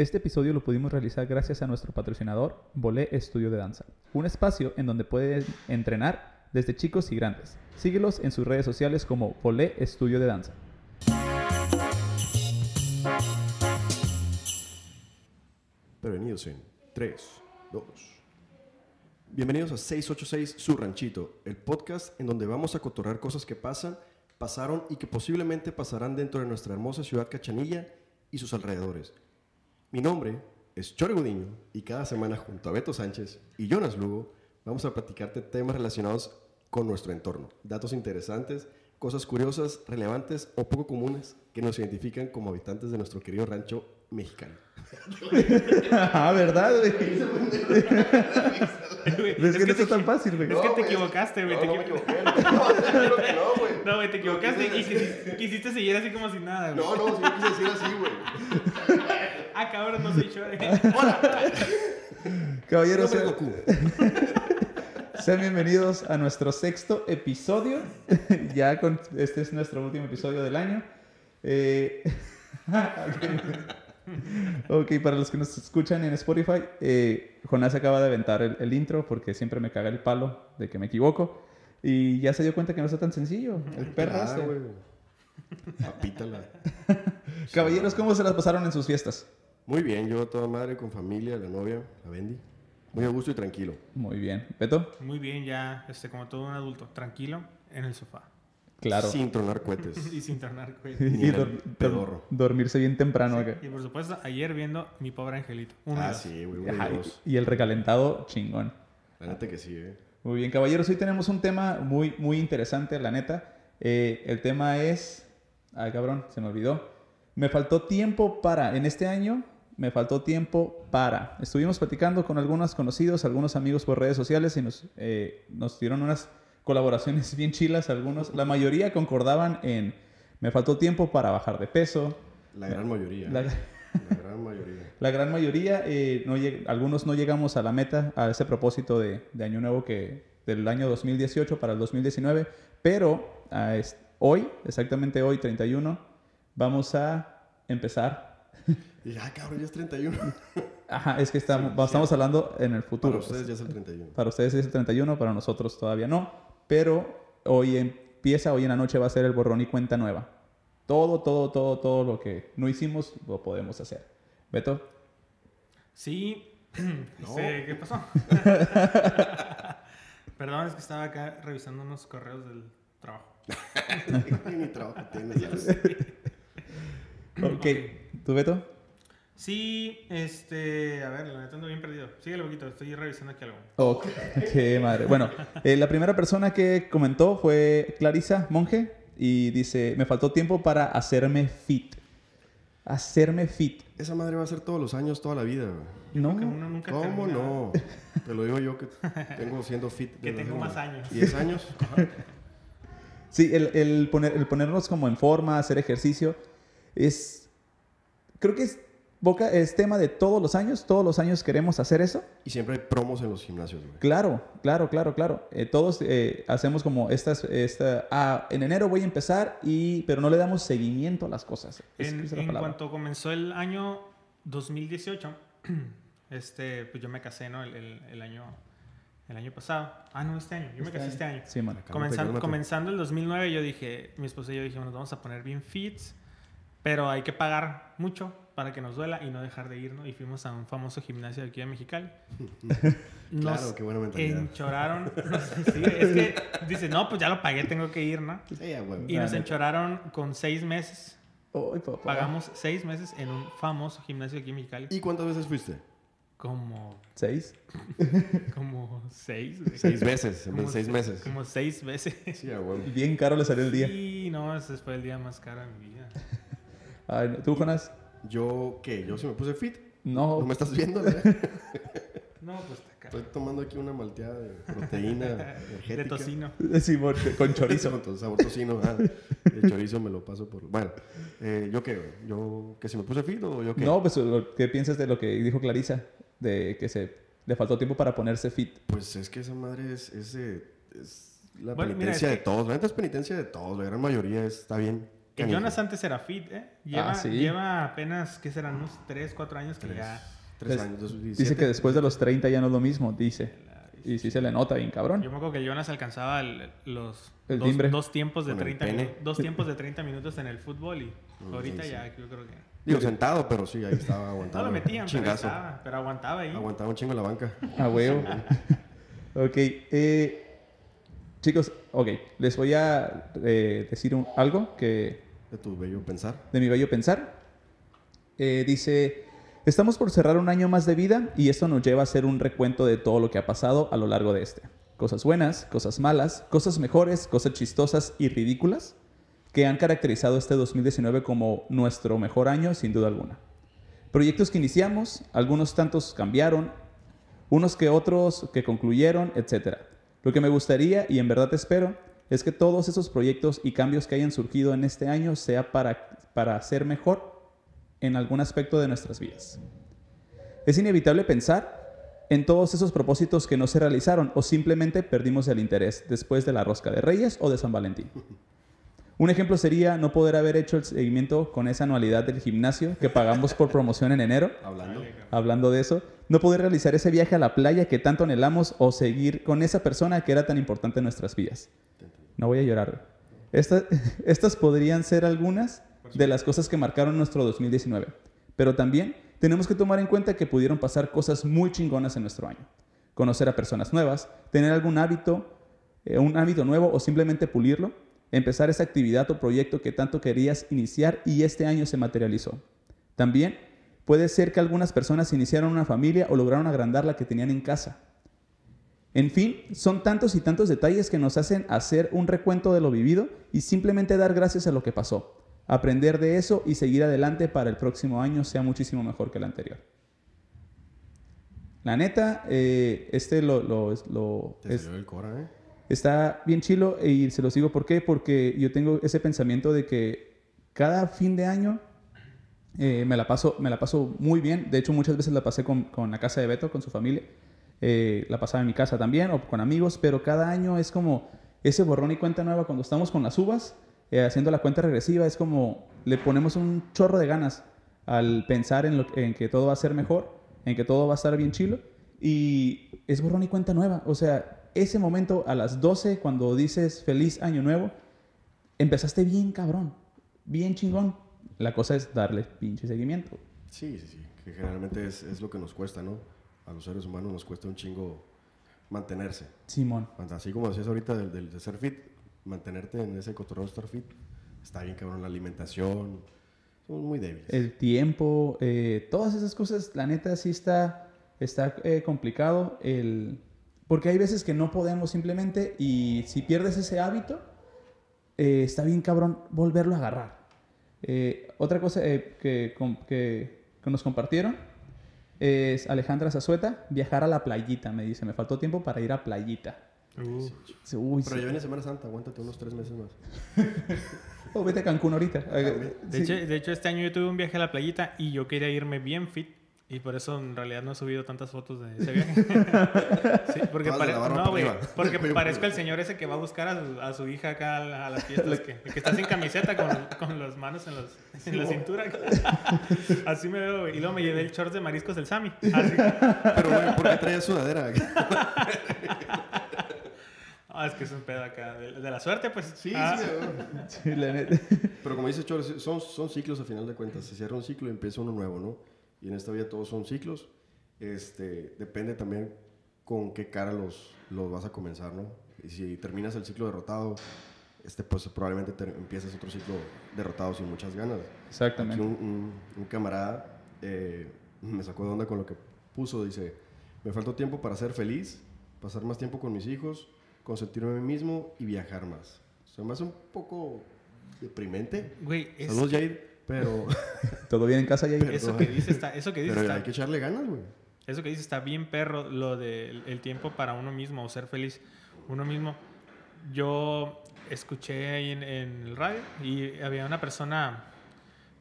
Este episodio lo pudimos realizar gracias a nuestro patrocinador, Bolé Estudio de Danza, un espacio en donde pueden entrenar desde chicos y grandes. Síguelos en sus redes sociales como Bolé Estudio de Danza. Prevenidos en 3, 2. Bienvenidos a 686 Su Ranchito, el podcast en donde vamos a cotorrar cosas que pasan, pasaron y que posiblemente pasarán dentro de nuestra hermosa ciudad Cachanilla y sus alrededores. Mi nombre es Chore Gudiño y cada semana junto a Beto Sánchez y Jonas Lugo vamos a platicarte temas relacionados con nuestro entorno, datos interesantes, cosas curiosas, relevantes o poco comunes que nos identifican como habitantes de nuestro querido rancho mexicano. ah, ¿verdad, güey? ¿Ves que no está tan fácil, güey? Es que te equivocaste, güey. No, te no me equivoqué. No, claro que no, güey. No, güey, te equivocaste y quisiste, quisiste seguir así como si nada, güey. No, no, sí quise decir así, güey. Ah, cabrón, no soy Chore. Caballeros, No me sean, Goku. sean bienvenidos a nuestro sexto episodio. ya con este es nuestro último episodio del año. Eh, ok, para los que nos escuchan en Spotify, eh, Jonás acaba de aventar el, el intro porque siempre me caga el palo de que me equivoco. Y ya se dio cuenta que no está tan sencillo. El perro Ah, este. Apítala. Caballeros, ¿cómo se las pasaron en sus fiestas? Muy bien, yo toda madre con familia, la novia, la Bendy. Muy a gusto y tranquilo. Muy bien. ¿Beto? Muy bien, ya, este, como todo un adulto, tranquilo, en el sofá. Claro. Sin tronar cohetes. Y sin güey. Ni y dor- pedorro. dormirse bien temprano acá. Y por supuesto, ayer viendo Mi Pobre Angelito. Uno y Ah, dos. sí, güey. y y, y el recalentado chingón. La neta que sí, eh. Muy bien, caballeros. Hoy tenemos un tema muy, muy interesante, la neta. Eh, el tema es. Ay, cabrón, se me olvidó. Me faltó tiempo para. En este año, me faltó tiempo para. Estuvimos platicando con algunos conocidos, algunos amigos por redes sociales y nos, eh, nos dieron unas colaboraciones bien chilas. Algunos, la mayoría concordaban en. Me faltó tiempo para bajar de peso. La gran mayoría. La- La, gran mayoría. La gran mayoría, eh, no lleg- algunos no llegamos a la meta, a ese propósito de, de año nuevo que del año 2018 para el 2019, pero ah, hoy, exactamente hoy, 31, vamos a empezar. Y ah, cabrón, ya es 31. Ajá, es que estamos, Sí, estamos hablando en el futuro. Para ustedes ya es el 31. Para ustedes es el 31, para nosotros todavía no, pero hoy empieza, hoy en la noche va a ser el borrón y cuenta nueva. Todo, todo, todo, todo lo que no hicimos lo podemos hacer. Beto. Sí. Este, ¿Qué pasó? Perdón, es que estaba acá revisando unos correos del trabajo. Ni trabajo tienes, ya. Ok, ¿tú Beto? Sí, este. A ver, la neta ando bien perdido. Síguele poquito, estoy revisando aquí algo. Ok, qué madre. Bueno, eh, la primera persona que comentó fue Clarisa Monge y dice, me faltó tiempo para hacerme fit. Hacerme fit. Esa madre va a ser todos los años, toda la vida. No, uno nunca ¿Cómo termina. no? Te lo digo yo que tengo siendo fit. Que tengo más años. 10 años. sí, el, el poner, el ponernos como en forma, hacer ejercicio, es, creo que es, boca, es tema de todos los años, todos los años queremos hacer eso. Y siempre hay promos en los gimnasios, güey. Claro, claro, claro, claro. Eh, todos eh, hacemos como estas, esta, ah, en enero voy a empezar, y, pero no le damos seguimiento a las cosas. Es- En, es la en cuanto comenzó el año 2018, este, pues yo me casé, ¿no? El, el- el año, el año pasado. Ah, no, este año. Yo me Este casé año. este año. Sí, man. Comenzando, comenzando el 2009, yo dije, mi esposa y yo dijimos, nos vamos a poner bien fits, pero hay que pagar mucho para que nos duela y no dejar de ir, ¿no? Y fuimos a un famoso gimnasio de aquí de Mexicali. Nos Claro, qué buena mentalidad. enchoraron. sí, es que dice, no, pues ya lo pagué, tengo que ir, ¿no? Sí, ya, güey. Y nos enchoraron con seis meses. Ay, papá. Pagamos seis meses en un famoso gimnasio aquí en Mexicali. ¿Y cuántas veces fuiste? Como, ¿Seis? como seis, güey. Seis veces, en seis se- meses. Como seis veces. Sí, ya, güey. Bien caro le salió el día. Sí, no, ese fue el día más caro de mi vida. Ay, no. ¿Tú, Jonas? Yo, ¿qué? Yo sí me puse fit. ¿No No. me estás viendo? güey? No, pues está caro. Estoy tomando aquí una malteada de proteína energética. De tocino. Sí, con chorizo. Con sabor tocino. Ah, el chorizo me lo paso por... Bueno, eh, ¿yo qué? güey? ¿Yo que si me puse fit o yo qué? No, pues, ¿qué piensas de lo que dijo Clarisa? De que se le faltó tiempo para ponerse fit. Pues es que esa madre es, es, eh, es la Bueno, mira, penitencia es de que- todos. La neta es penitencia de todos. La gran mayoría es- está bien Jonas antes era fit, ¿eh? Lleva, Ah, sí. lleva apenas, ¿qué serán? Unos 3, 4 años que Tres, ya... tres Es- años, 2017. Dice que después de los 30 ya no es lo mismo, dice. Y sí se le nota bien cabrón. Yo me acuerdo que Jonas alcanzaba el- los El dos, tiempos de Con el 30 pene. minutos, dos tiempos de 30 minutos en el fútbol y ahorita sí, sí. ya yo creo que Digo, sentado, pero sí, ahí estaba no aguantando. lo metían, pero, estaba, pero aguantaba ahí. Aguantaba un chingo en la banca. A huevo. ok. eh, chicos, ok. Les voy a eh, decir un- algo que De tu bello pensar. de mi bello pensar. Eh, dice, estamos por cerrar un año más de vida y esto nos lleva a hacer un recuento de todo lo que ha pasado a lo largo de este. Cosas buenas, cosas malas, cosas mejores, cosas chistosas y ridículas que han caracterizado este 2019 como nuestro mejor año sin duda alguna. Proyectos que iniciamos, algunos tantos cambiaron, unos que otros que concluyeron, etc. Lo que me gustaría y en verdad espero es que todos esos proyectos y cambios que hayan surgido en este año sea para, para hacer mejor en algún aspecto de nuestras vidas. Es inevitable pensar en todos esos propósitos que no se realizaron o simplemente perdimos el interés después de la rosca de Reyes o de San Valentín. Un ejemplo sería no poder haber hecho el seguimiento con esa anualidad del gimnasio que pagamos por promoción en enero Hablando. hablando de eso, no poder realizar ese viaje a la playa que tanto anhelamos o seguir con esa persona que era tan importante en nuestras vidas. No voy a llorar. estas podrían ser algunas de las cosas que marcaron nuestro 2019, pero también tenemos que tomar en cuenta que pudieron pasar cosas muy chingonas en nuestro año. Conocer a personas nuevas, tener algún hábito, eh, un hábito nuevo o simplemente pulirlo, empezar esa actividad o proyecto que tanto querías iniciar y este año se materializó. También puede ser que algunas personas iniciaron una familia o lograron agrandar la que tenían en casa. En fin, son tantos y tantos detalles que nos hacen hacer un recuento de lo vivido y simplemente dar gracias a lo que pasó, aprender de eso y seguir adelante para el próximo año sea muchísimo mejor que el anterior. La neta, eh, este lo, lo- lo- Te es- salió el cora, ¿eh? Está bien chilo y se los digo por qué, porque yo tengo ese pensamiento de que cada fin de año eh, me, la paso, me la paso muy bien. De hecho, muchas veces la pasé con, con la casa de Beto, con su familia. Eh, la pasaba en mi casa también o con amigos, pero cada año es como ese borrón y cuenta nueva. Cuando estamos con las uvas, eh, haciendo la cuenta regresiva, es como le ponemos un chorro de ganas al pensar en, lo, que todo va a ser mejor, en que todo va a estar bien chilo. Y es borrón y cuenta nueva. O sea, ese momento a las 12, cuando dices feliz año nuevo, empezaste bien cabrón, bien chingón. La cosa es darle pinche seguimiento. Sí, sí, sí. Que generalmente es, es lo que nos cuesta, ¿no? A los seres humanos nos cuesta un chingo mantenerse. Simón. Así como decías ahorita del, del- de ser fit, mantenerte en ese cotorreo estar fit, está bien cabrón la alimentación. Somos muy débiles. El tiempo, eh, todas esas cosas, la neta sí está, está eh, complicado. El, porque hay veces que no podemos simplemente y si pierdes ese hábito, eh, está bien cabrón volverlo a agarrar. Eh, otra cosa eh, que, que- que nos compartieron es Alejandra Zazueta, viajar a la playita, me dice, me faltó tiempo para ir a playita. Uh, Uy, Pero sí. ya viene Semana Santa, aguántate unos tres meses más. Oh, vete a Cancún ahorita. También. de, Sí. hecho, de hecho, este año yo tuve un viaje a la playita y yo quería irme bien fit. Y por eso en realidad no he subido tantas fotos de ese viaje. sí, porque, pare- no, porque parezco el señor ese que va a buscar a su, a su hija acá a, la- a las fiestas, que, que está sin camiseta con, con las manos en, los, en la cintura. Así me veo, güey. Y luego me llevé el short de mariscos del Sammy. Así. Pero, güey, ¿por qué traías sudadera? Ah, es que es un pedo acá. De, de la suerte, pues. Sí, Ah, sí, güey. Sí, la neta. Pero como dice Chores, son, son ciclos a final de cuentas. Se cierra un ciclo y empieza uno nuevo, ¿no? Y en esta vida todos son ciclos. Este, depende también con qué cara los, los vas a comenzar, ¿no? Y si terminas el ciclo derrotado, este, pues probablemente te empieces otro ciclo derrotado sin muchas ganas. Exactamente. Aquí un, un- un camarada eh, me sacó de onda con lo que puso. Dice, me faltó tiempo para ser feliz, pasar más tiempo con mis hijos, consentirme a mí mismo y viajar más. Se me hace un poco deprimente. Güey, es- Saludos, Jair, pero, ¿Todo bien en casa, Jair? eso que dice está, eso que dice pero está, hay que echarle ganas, güey. eso que dice está bien perro, lo del el tiempo para uno mismo o ser feliz uno mismo. Yo escuché ahí en, en el radio y había una persona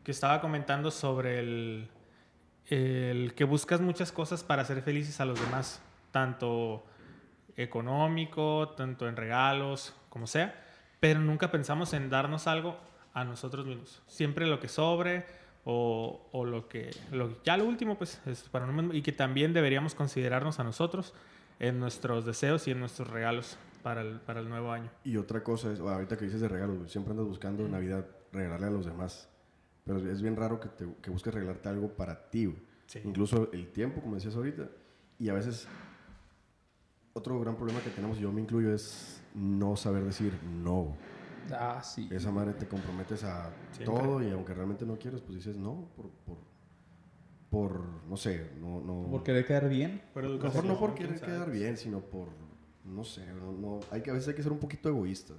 que estaba comentando sobre el, el que buscas muchas cosas para ser felices a los demás, tanto económico, tanto en regalos, como sea, pero nunca pensamos en darnos algo a nosotros mismos. Siempre lo que sobre o, o lo que... Lo, ya lo último, pues, es para nosotros mismos. Y que también deberíamos considerarnos a nosotros en nuestros deseos y en nuestros regalos para el, para el nuevo año. Y otra cosa es, ahorita que dices de regalos, siempre andas buscando en Navidad regalarle a los demás. Pero es bien raro que, te, que busques regalarte algo para ti. Sí. Incluso el tiempo, como decías ahorita. Y a veces, otro gran problema que tenemos, yo me incluyo, es no saber decir no. Ah, sí. Esa madre te comprometes a Siempre. todo y aunque realmente no quieres, pues dices no por, por, por no sé, no... no Por querer quedar bien. Por mejor educación, no por querer quedar bien, sino por, no sé, no, no- hay que, a veces hay que ser un poquito egoísta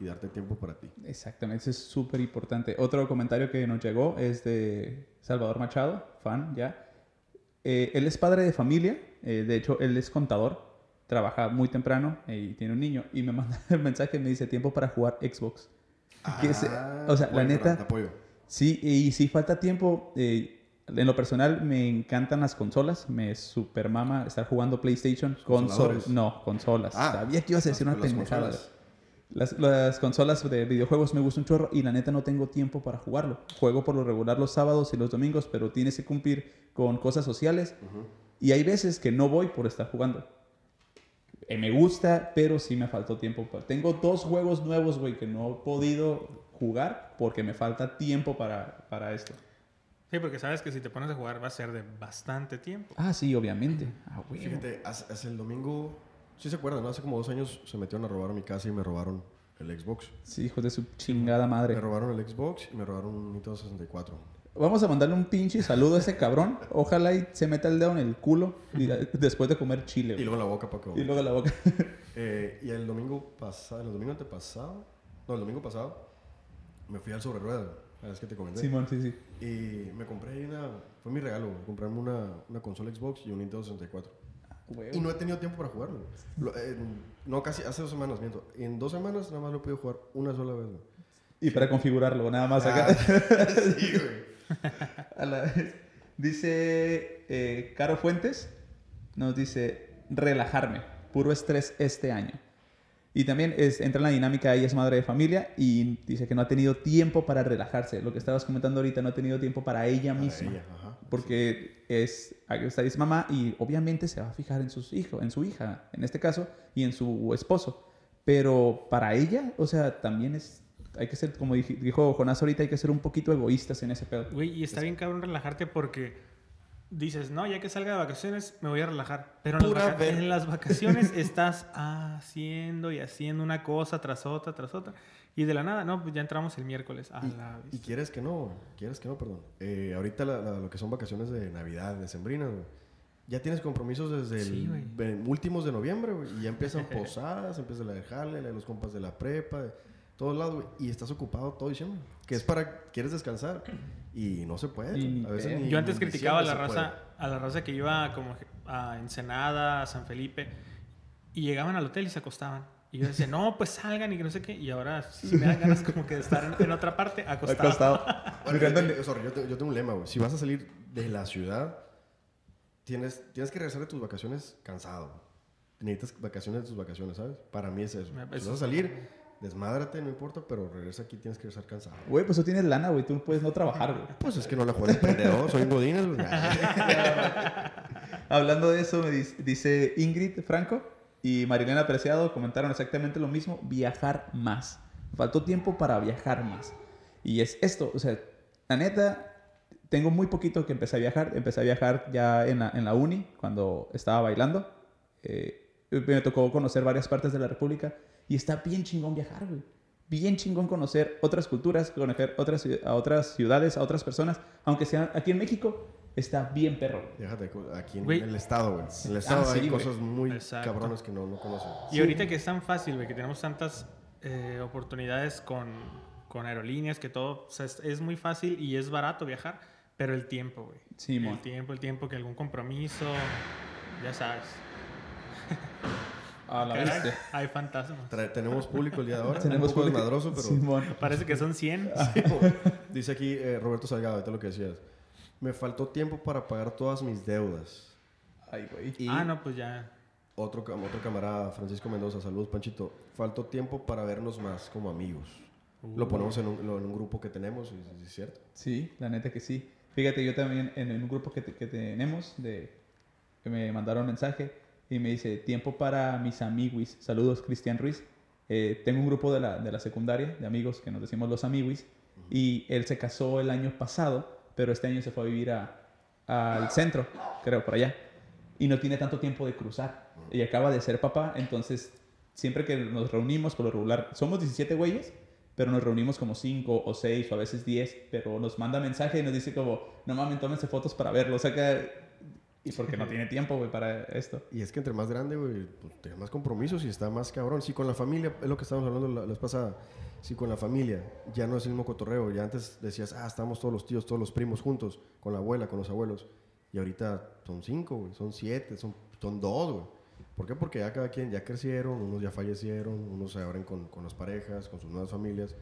y darte tiempo para ti. Exactamente, eso es súper importante. Otro comentario que nos llegó es de Salvador Machado, fan ya. Eh, él es padre de familia, eh, de hecho, él es contador, trabaja muy temprano eh, y tiene un niño. Y me manda el mensaje, me dice tiempo para jugar Xbox. Que se- Ah, o sea, la neta- apoyo. Sí, y si falta tiempo, eh, en lo personal me encantan las consolas, me super mama estar jugando PlayStation, consol ¿Consoladores? no, consolas. Ah, Sabía que ibas a decir una pendejada. consolas. Las, las consolas de videojuegos me gustan un chorro y la neta no tengo tiempo para jugarlo. Juego por lo regular los sábados y los domingos, pero tienes que cumplir con cosas sociales y hay veces que no voy por estar jugando. Eh, me gusta, pero sí me faltó tiempo. Tengo dos juegos nuevos, güey, que no he podido jugar porque me falta tiempo para, para esto. Sí, porque sabes que si te pones a jugar va a ser de bastante tiempo. Ah, sí, obviamente. Ah, güey. Fíjate, hace, hace el domingo, sí se acuerdan, ¿no? Hace como dos años se metieron a robar mi casa y me robaron el Xbox. Sí, hijos de su chingada madre. Me robaron el Xbox y me robaron un Nintendo 64. Vamos a mandarle un pinche saludo a ese cabrón. Ojalá y se meta el dedo en el culo y- después de comer chile. Y luego la boca que Y luego la boca. Eh, y el domingo pasado, el domingo antepasado, no, el domingo pasado, me fui al sobre ruedas, la vez que te comenté. Simón, sí, sí. Y me compré una, fue mi regalo, güey, comprarme una, una consola Xbox y un Nintendo 64. Güey. Y no he tenido tiempo para jugarlo. Lo- eh, no, casi hace dos semanas, miento. En dos semanas nada más lo he podido jugar una sola vez. güey. Y para configurarlo, nada más acá. Ah, sí, güey. A la vez. Dice eh, Caro Fuentes, nos dice relajarme, puro estrés este año. Y también es, entra en la dinámica, ella es madre de familia y dice que no ha tenido tiempo para relajarse. Lo que estabas comentando ahorita, no ha tenido tiempo para ella Para misma. ella, ajá. Porque es, aquí está, es mamá y obviamente se va a fijar en, sus hijos, en su hija, en este caso, y en su esposo. Pero para ella, o sea, también es, hay que ser, como dij- dijo Jonás ahorita, hay que ser un poquito egoístas en ese pedo. Güey, y está bien cabrón relajarte porque dices, no, ya que salga de vacaciones me voy a relajar. Pero en, las, vaca- en las vacaciones estás haciendo y haciendo una cosa tras otra, tras otra. Y de la nada, no, pues ya entramos el miércoles. A la Y quieres que no, quieres que no, perdón. Eh, ahorita la- la- lo que son vacaciones de Navidad, de Sembrina, ya tienes compromisos desde el Sí, güey. ve- últimos de noviembre, güey, y ya empiezan posadas, empieza la de jale, la de los compas de la prepa, de todos lados, güey, y estás ocupado todo diciembre, que es para, quieres descansar, y no se puede. Y a veces ni Yo antes criticaba a la raza, a la raza que iba como a Ensenada, a San Felipe, y llegaban al hotel y se acostaban. Y yo decía, no, pues salgan y que no sé qué. Y ahora sí me dan ganas como que de estar en, en otra parte acostado. Acostado. Bueno, yo, sorry, yo yo tengo un lema, güey. Si vas a salir de la ciudad, tienes, tienes que regresar de tus vacaciones cansado. Necesitas vacaciones de tus vacaciones, ¿sabes? Para mí es eso. Me- Si eso vas a salir, desmádrate, no importa, pero regresa aquí, tienes que regresar cansado. Güey, pues tú tienes lana, güey, tú puedes no trabajar, güey. Pues es que no la juego de emprendedor, soy un güey. Hablando de eso, me dice Ingrid Franco y Marilena Preciado comentaron exactamente lo mismo, viajar más. Faltó tiempo para viajar más. Y es esto, o sea, la neta, tengo muy poquito que empecé a viajar. Empecé a viajar ya en la, en la uni, cuando estaba bailando. Eh, me tocó conocer varias partes de la República y está bien chingón viajar, güey. Bien chingón conocer otras culturas, conocer otras, a otras ciudades, a otras personas, aunque sea aquí en México, está bien perro. güey. Déjate, cu- aquí en Güey. el estado, güey. En el estado Ah, sí, hay güey. cosas muy Exacto. cabronas que no, no conocen. Y ahorita que es tan fácil, güey, que tenemos tantas eh, oportunidades con, con aerolíneas, que todo, o sea, es, es muy fácil y es barato viajar, pero el tiempo, güey. Sí, el tiempo, el tiempo, que algún compromiso, ya sabes. A la Caray, bestia. hay fantasmas. Tra- tenemos público el día de ahora. Tenemos un poco público. desmadroso, pero Simón. Parece que son 100. Dice aquí eh, Roberto Salgado, ahorita lo que decías. Me faltó tiempo para pagar todas mis deudas. Ay, güey. Ah, no, pues ya. otro, cam- otro camarada, Francisco Mendoza, saludos Panchito. Faltó tiempo para vernos más como amigos. Lo ponemos en un, lo- en un grupo que tenemos es cierto. Sí, la neta que sí. Fíjate, yo también en, en un grupo que, te- que tenemos, de, que me mandaron mensaje y me dice, tiempo para mis amiguis. Saludos, Cristian Ruiz. Eh, tengo un grupo de la, de la secundaria, de amigos, que nos decimos los amiguis, y él se casó el año pasado, pero este año se fue a vivir a- al centro, creo, por allá, y no tiene tanto tiempo de cruzar. Y acaba de ser papá, entonces siempre que nos reunimos, por lo regular, somos 17 güeyes, pero nos reunimos como 5 o 6 o a veces 10, pero nos manda mensaje y nos dice como, no mames, tómense fotos para verlo, o sea que... Y porque no tiene tiempo, güey, para esto. Y es que entre más grande, güey, pues, tiene más compromisos y está más cabrón. Si con la familia, es lo que estábamos hablando la, vez pasada, si con la familia ya no es el mismo cotorreo, ya antes decías, ah, estamos todos los tíos, todos los primos juntos, con la abuela, con los abuelos, y ahorita son cinco, güey, son siete, son, son dos, güey. ¿Por qué? Porque ya cada quien ya crecieron, unos ya fallecieron, unos se abren con, con las parejas, con sus nuevas familias,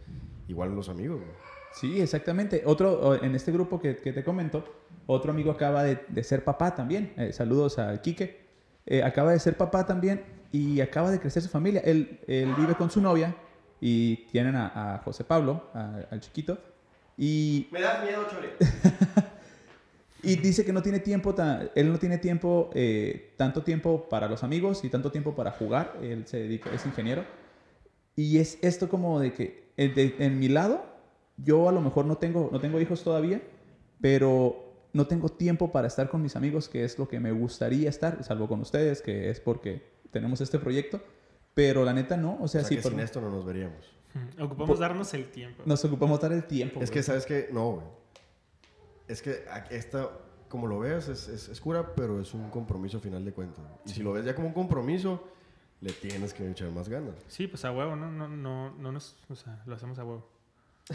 igual los amigos, güey. Sí, exactamente. Otro, en este grupo que, que te comento, otro amigo acaba de, de ser papá también. Eh, saludos a Quique. Eh, acaba de ser papá también y acaba de crecer su familia. Él, él vive con su novia y tienen a, a José Pablo, a- al chiquito. Y Me das miedo, Chole. Y dice que no tiene tiempo, él no tiene tiempo, eh, tanto tiempo para los amigos y tanto tiempo para jugar. Él se dedica, es ingeniero. Y es esto como de que en, de- en mi lado, yo a lo mejor no tengo, no tengo hijos todavía, pero no tengo tiempo para estar con mis amigos, que es lo que me gustaría estar, salvo con ustedes, que es porque tenemos este proyecto. Pero la neta no, o sea, O sea, sí, que por- sin esto no nos veríamos. Ujú. Ocupamos darnos el tiempo. nos ocupamos dar el tiempo. Es güey. que, ¿sabes qué? No, güey. Es que a- esta, como lo veas, es, es, es cura, pero es un compromiso a final de cuentas. Y si lo ves ya como un compromiso, le tienes que echar más ganas. Sí, pues a huevo, ¿no? No, no, no nos, o sea, lo hacemos a huevo.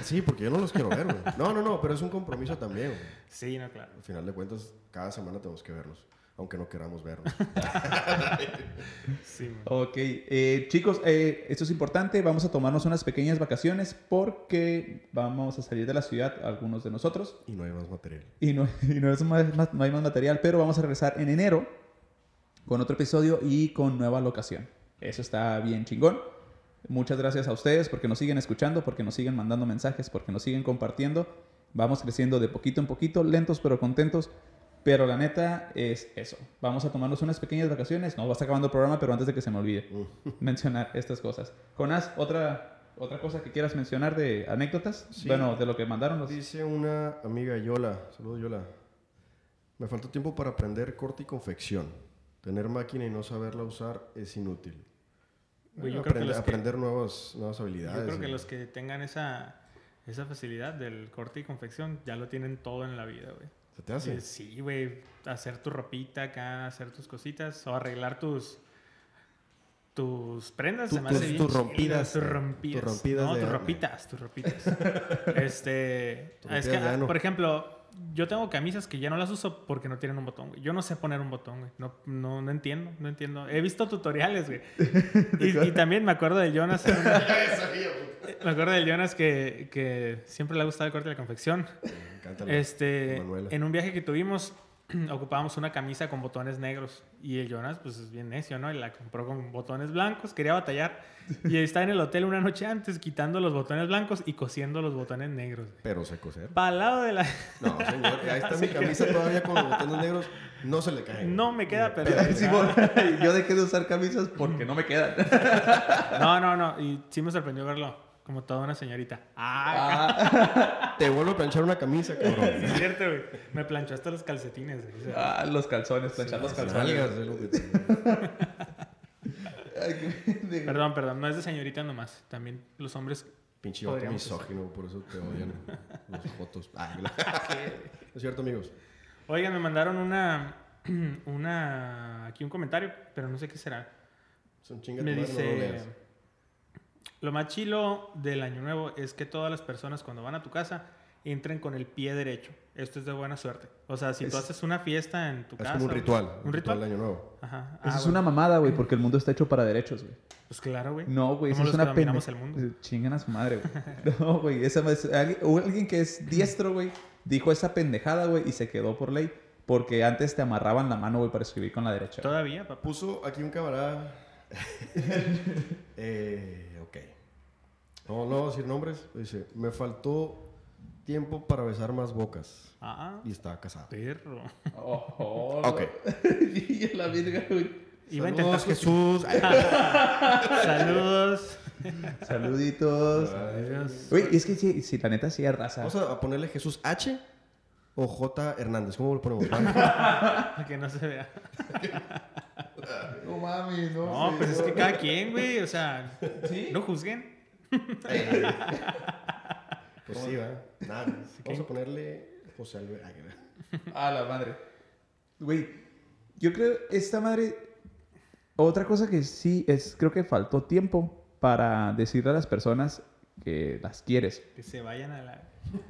Sí, porque yo no los quiero ver, güey. No, no, no, pero es un compromiso también, güey. Sí, no, claro. Al final de cuentas, cada semana tenemos que vernos, aunque no queramos vernos. Sí, man. Ok, eh, chicos, eh, esto es importante. Vamos a tomarnos unas pequeñas vacaciones porque vamos a salir de la ciudad, algunos de nosotros, Y no hay más material. y no, y no, es más- más- no hay más material, pero vamos a regresar en enero con otro episodio y con nueva locación. Eso está bien chingón. Muchas gracias a ustedes porque nos siguen escuchando, porque nos siguen mandando mensajes, porque nos siguen compartiendo. Vamos creciendo de poquito en poquito, lentos pero contentos. Pero la neta es eso. Vamos a tomarnos unas pequeñas vacaciones. No va a estar acabando el programa, pero antes de que se me olvide mencionar estas cosas. Jonás, otra, otra cosa que quieras mencionar de anécdotas. Sí. Bueno, de lo que mandaron los. Dice una amiga Yola, saludos Yola. Me faltó tiempo para aprender corte y confección. Tener máquina y no saberla usar es inútil. Güey, yo Aprende- creo que aprender nuevas, nuevas habilidades. Yo creo que los que tengan esa, esa facilidad del corte y confección ya lo tienen todo en la vida, güey. ¿Se te hace? Eh, Sí, güey. Hacer tu ropita acá, hacer tus cositas o arreglar tus tus prendas. Se me hace tus- bien tus chido, rompidas, Tus rompidas. No, tus ropitas, tus ropitas. este. Es que, por ejemplo, yo tengo camisas que ya no las uso porque no tienen un botón, güey. Yo no sé poner un botón, güey. No, no, no entiendo, no entiendo. He visto tutoriales, güey. Y, y también me acuerdo de Jonas. una- me acuerdo de Jonas que, que siempre le ha gustado el corte de la confección. Me encanta Este, Manuela. en un viaje que tuvimos, ocupábamos una camisa con botones negros. Y el Jonas, pues es bien necio, ¿no? Y la compró con botones blancos, quería batallar. Y estaba en el hotel una noche antes, quitando los botones blancos y cosiendo los botones negros. Pero sé coser. Para al lado de la. No, señor, ahí está mi camisa todavía con los botones negros. No se le cae. No me queda, pero. Yo dejé de usar camisas porque no me quedan. No, no, no. Y sí me sorprendió verlo. Como toda una señorita. Ah, Ah, Te vuelvo a planchar una camisa, cabrón. sí es cierto, güey. Me planchó hasta los calcetines. güey. O sea, ah, los calzones, planchar los calzones. Ay. Perdón, perdón. No es de señorita nomás. También los hombres. Pinche vato misógino, por eso te odian los fotos. Ay, no. es cierto, amigos. Oigan, me mandaron una. Una. Aquí un comentario, pero no sé qué será. Son chingas Me no lo dice. leas. Lo más chilo del año nuevo es que todas las personas cuando van a tu casa entren con el pie derecho. Esto es de buena suerte. O sea, si tú Es- haces una fiesta en tu Es casa. como un ritual. ¿Un ritual? de año nuevo. Ajá. Eso Ah, es una mamada, güey, porque el mundo está hecho para derechos, güey. Pues claro, güey. No, güey, eso es una pena. dominamos el mundo. Chingan a su madre, güey. No, güey, esa es alguien, alguien que es diestro, güey, dijo esa pendejada, güey, y se quedó por ley. Porque antes te amarraban la mano, güey, para escribir con la derecha. Todavía, papá. Puso aquí un camarada. eh, ok. No, no voy a decir nombres. Dice, me faltó tiempo para besar más bocas. Ah, Y está casado. perro. Ojo. Ok. y la virga. Iba a Saludos, intentar Jesús. Saludos. Saluditos. Adiós. Es que sí, sí, la neta sí es raza. Vamos a ponerle Jesús H o J Hernández. ¿Cómo lo ponemos? Para que no se vea. No mames, no. No, pues es que cada quien, güey. O sea, ¿Sí? no juzguen. pues sí, va. Nada. Vamos a ponerle José Alberto. A la madre. Güey, yo creo, esta madre. Otra cosa que sí es, creo que faltó tiempo para decirle a las personas que las quieres. Que se vayan a la.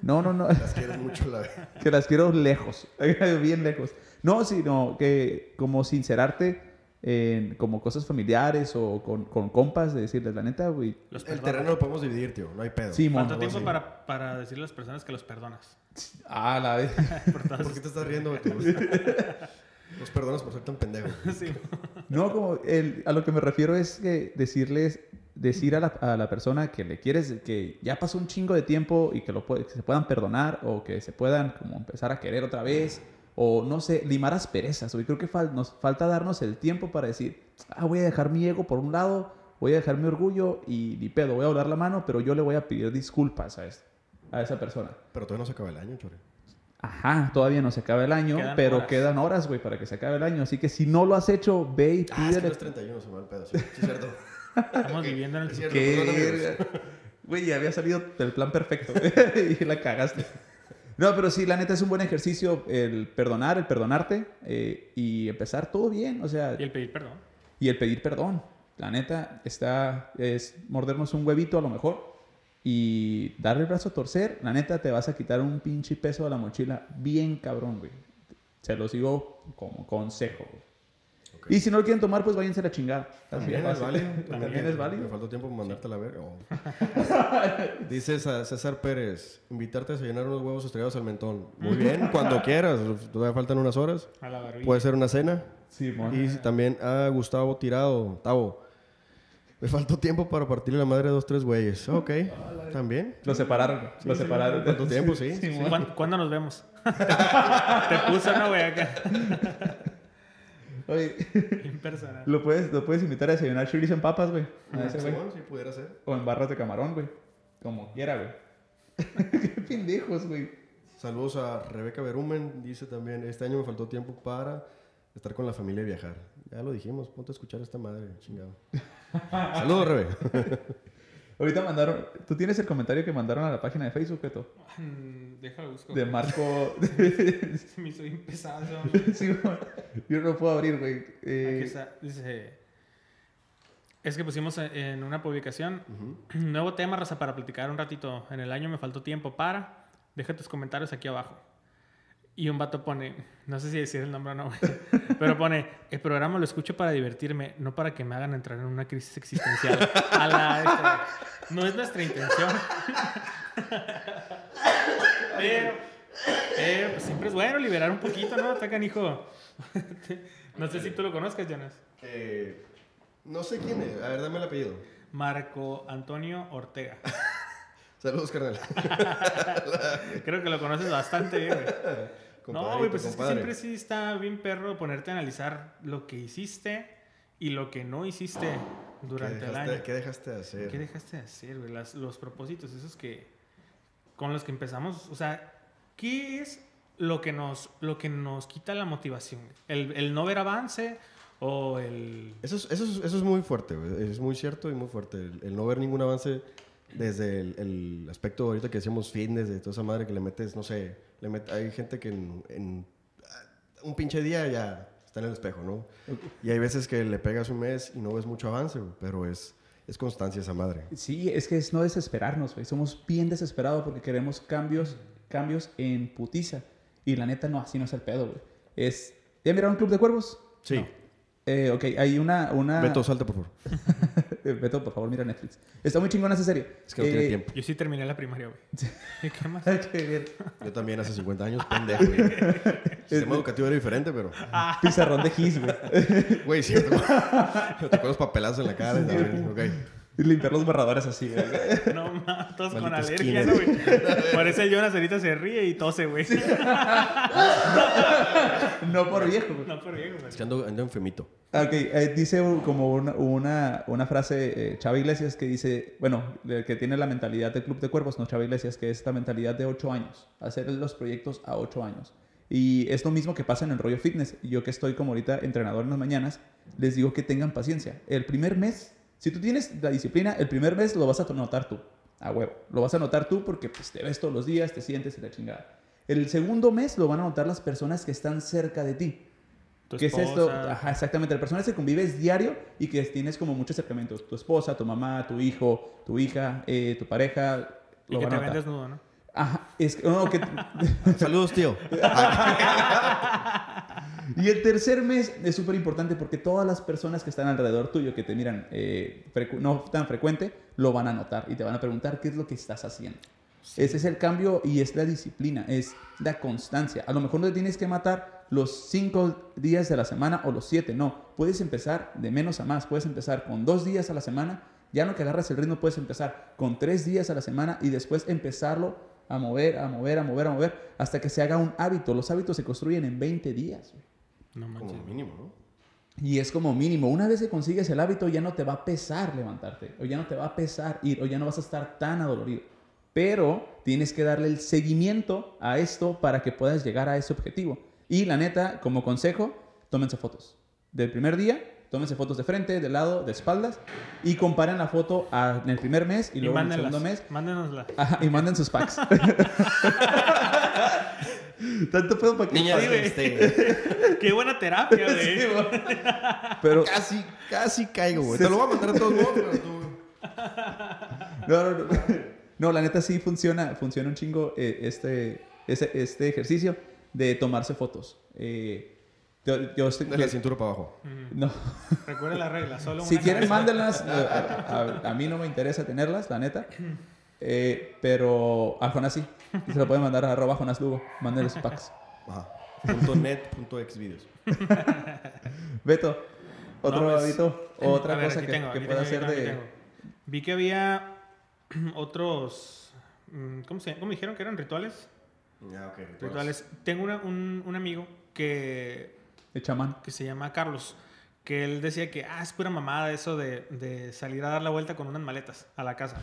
No, no, no. Las quieres mucho, la que las quiero lejos. Bien lejos. No, sino que como sincerarte en como cosas familiares o con, con compas, de decirles la neta, güey. El perdonas. terreno lo podemos dividir, tío. No hay pedo. Sí. ¿Cuánto tiempo para, para decirle a las personas que los perdonas? Ah, la vez. Por todas ¿Por qué te estás riendo, güey? Los perdonas por ser tan pendejo. Sí. No, como el- a lo que me refiero es que decirles, decir a la, a la persona que le quieres, que ya pasó un chingo de tiempo y que, lo puede- que se puedan perdonar o que se puedan como empezar a querer otra vez o no sé, limar asperezas. Hoy creo que fal- nos falta darnos el tiempo para decir, ah, voy a dejar mi ego por un lado, voy a dejar mi orgullo y ni pedo, voy a doblar la mano, pero yo le voy a pedir disculpas a, es- a esa persona. Pero todavía no se acaba el año, chore. Ajá, todavía no se acaba el año, Quedan pero horas. quedan horas, güey, para que se acabe el año. Así que si no lo has hecho, ve y Ah, es que pídele no es 31, se va el pedo. Sí, sí cierto. Estamos viviendo en el. Güey, ya había salido del plan perfecto. y la cagaste. No, pero sí, la neta es un buen ejercicio el perdonar, el perdonarte eh, y empezar todo bien. O sea, Y el pedir perdón. y el pedir perdón. La neta está, es mordernos un huevito a lo mejor y darle el brazo a torcer. La neta te vas a quitar un pinche peso de la mochila bien cabrón, güey. Se los digo como consejo, güey. Y si no lo quieren tomar, pues váyanse a la chingada. También es válido. También es Me faltó tiempo para mandarte a la verga. Oh. Dice Sa- César Pérez, invitarte a desayunar unos huevos estrellados al mentón. Muy bien, cuando quieras. Todavía faltan unas horas. A la barbilla. Puede ser una cena. Simón. Y también a Gustavo Tirado. Tavo. Me faltó tiempo para partirle la madre a dos, tres güeyes. Ok, también. Lo separaron, lo separaron. ¿Cuánto tiempo? Sí. Simón. ¿Cuándo, cuándo nos vemos? Te puso una güey acá. Oye, Impersonal. lo puedes, lo puedes invitar a desayunar chorizo en papas, güey. A ese güey. Sí, pudiera ser. O en barras de camarón, güey. Como quiera, güey. Qué pendejos, güey. Saludos a Rebeca Berumen. Dice también, este año me faltó tiempo para estar con la familia y viajar. Ya lo dijimos, ponte a escuchar a esta madre, chingado. Saludos, Rebe. Ahorita mandaron. ¿Tú tienes el comentario que mandaron a la página de Facebook, Beto? Mm, Déjalo busco. De Marco. Se me hizo bien pesado. Sí. Yo no puedo abrir, güey. Aquí Eh, está. Dice. Es que pusimos en- una publicación. Nuevo tema, raza, para platicar un ratito. En el año me faltó tiempo para. Deja tus comentarios aquí abajo. Y un vato pone, no sé si decir el nombre o no, güey, pero pone, el programa lo escucho para divertirme, no para que me hagan entrar en una crisis existencial. A la, este, no es nuestra intención. pero, pero, pues siempre es bueno liberar un poquito, ¿no? Atacan, hijo. no sé si tú lo conozcas, Jonas. Eh, no sé quién es. A ver, dame el apellido. Marco Antonio Ortega. Saludos, carnal. Creo que lo conoces bastante bien, güey. No, güey, pues es que siempre sí está bien perro ponerte a analizar lo que hiciste y lo que no hiciste durante ¿Qué el año. ¿Qué dejaste de hacer? ¿Qué dejaste de hacer, güey? Las- los propósitos, esos que con los que empezamos, o sea, ¿qué es lo que nos, lo que nos quita la motivación? ¿El, el no ver avance o el... Eso es, eso, es, eso es muy fuerte, güey. es muy cierto y muy fuerte. El, el no ver ningún avance desde el, el aspecto ahorita que decíamos fitness, de toda esa madre que le metes, no sé, le met- hay gente que en, en, un pinche día ya está en el espejo, ¿no? Y hay veces que le pegas un mes y no ves mucho avance, pero es, es constancia esa madre. Sí, es que es no desesperarnos, güey. Somos bien desesperados porque queremos cambios, cambios en putiza. Y la neta, no, así no es el pedo, güey. Es. ¿Ya miraron Club de Cuervos? Sí. No. Eh, ok, hay una. una... Beto, salta, por favor. Eh, Beto, por favor, mira Netflix. Está muy chingona esa serie. Es que no tiene Eh, tiempo. Yo sí terminé la primaria, güey. ¿Y qué más? Qué bien. Yo también hace 50 años, pendejo. güey. El sistema educativo era diferente, pero... Pizarrón de Gis, güey. Güey, cierto. Me tocó los papelazos en la cara. y también, ok. Limpiar los borradores así, güey. No mames, todos con alergia, ¿no, güey? Por eso el Jonas ahorita se ríe y tose, güey. No por viejo, güey. No, por viejo, güey. Es que ando, ando enfermito. Ok, eh, dice como una, una, una frase eh, Chava Iglesias que dice, bueno, el que tiene la mentalidad del Club de Cuervos, no Chava Iglesias, que es esta mentalidad de 8 años, hacer los proyectos a 8 años. Y es lo mismo que pasa en el rollo fitness. Yo que estoy como ahorita entrenador en las mañanas, les digo que tengan paciencia. El primer mes, si tú tienes la disciplina, el primer mes lo vas a notar tú, a huevo. Lo vas a notar tú porque pues, te ves todos los días, te sientes y la chingada. El segundo mes lo van a notar las personas que están cerca de ti. Tu ¿Qué es esto? esposa. Ajá, exactamente. La persona que convives diario y que tienes como mucho acercamiento. Tu esposa, tu mamá, tu hijo, tu hija, eh, tu pareja. Y Lo que van te a ven desnudo, ¿no? Ajá. Es no, que- Saludos, tío. y el tercer mes es súper importante porque todas las personas que están alrededor tuyo, que te miran eh, no tan frecuente, lo van a notar y te van a preguntar qué es lo que estás haciendo. Ese es el cambio y es la disciplina, es la constancia. A lo mejor no te tienes que matar los cinco días de la semana o los siete, no. Puedes empezar de menos a más. Puedes empezar con dos días a la semana. Ya no que agarras el ritmo, puedes empezar con tres días a la semana y después empezarlo a mover, a mover, a mover, a mover, hasta que se haga un hábito. Los hábitos se construyen en 20 días. güey. No manches. Como mínimo, ¿no? Y es como mínimo, una vez que consigues el hábito ya no te va a pesar levantarte, o ya no te va a pesar ir, o ya no vas a estar tan adolorido. Pero tienes que darle el seguimiento a esto para que puedas llegar a ese objetivo. Y la neta, como consejo, tómense fotos. Del primer día, tómense fotos de frente, de lado, de espaldas, y comparen la foto a- en el primer mes y Y luego en el segundo mes. Mándenosla. Ajá, y manden sus packs. Tanto pedo para que... Niñas, Sí, güey. este, Qué buena terapia, güey. Sí. Pero... casi, casi caigo, güey. Te lo voy a mandar a todos modos, pero tú... No, no, no. No, la neta sí funciona, funciona un chingo eh, este, este, este ejercicio de tomarse fotos. Eh, yo, yo estoy- De la cintura para abajo. no. Recuerden la regla, solo Si quieren, mándenlas. eh, A, a- a mí no me interesa tenerlas, la neta. Eh, pero a Jonas sí. Y se lo pueden mandar a arroba Jonas Lugo. Mándenle sus packs. Ajá. Punto net, punto xvideos. Beto, otro No, pues, hábito, otra ver, cosa que, tengo, que pueda tengo, hacer de... tengo. Vi que había otros. mm, ¿Cómo se ¿Cómo dijeron que eran rituales? Ya, ok. Rituales. Tengo una- un, un amigo que, de chamán. que se llama Carlos. Que él decía que ah, es pura mamada eso de, de salir a dar la vuelta con unas maletas a la casa.